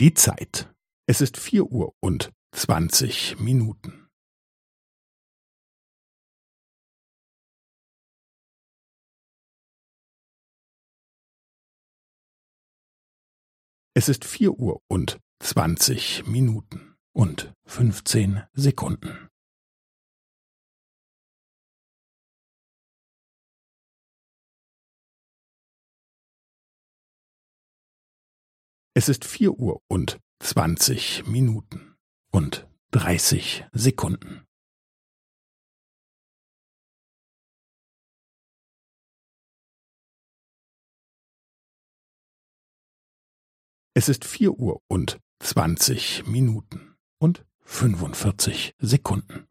Die Zeit. Es ist vier Uhr und zwanzig Minuten. Es ist vier Uhr und zwanzig Minuten und fünfzehn Sekunden. Es ist vier Uhr und zwanzig Minuten und dreißig Sekunden. Es ist vier Uhr und zwanzig Minuten und fünfundvierzig Sekunden.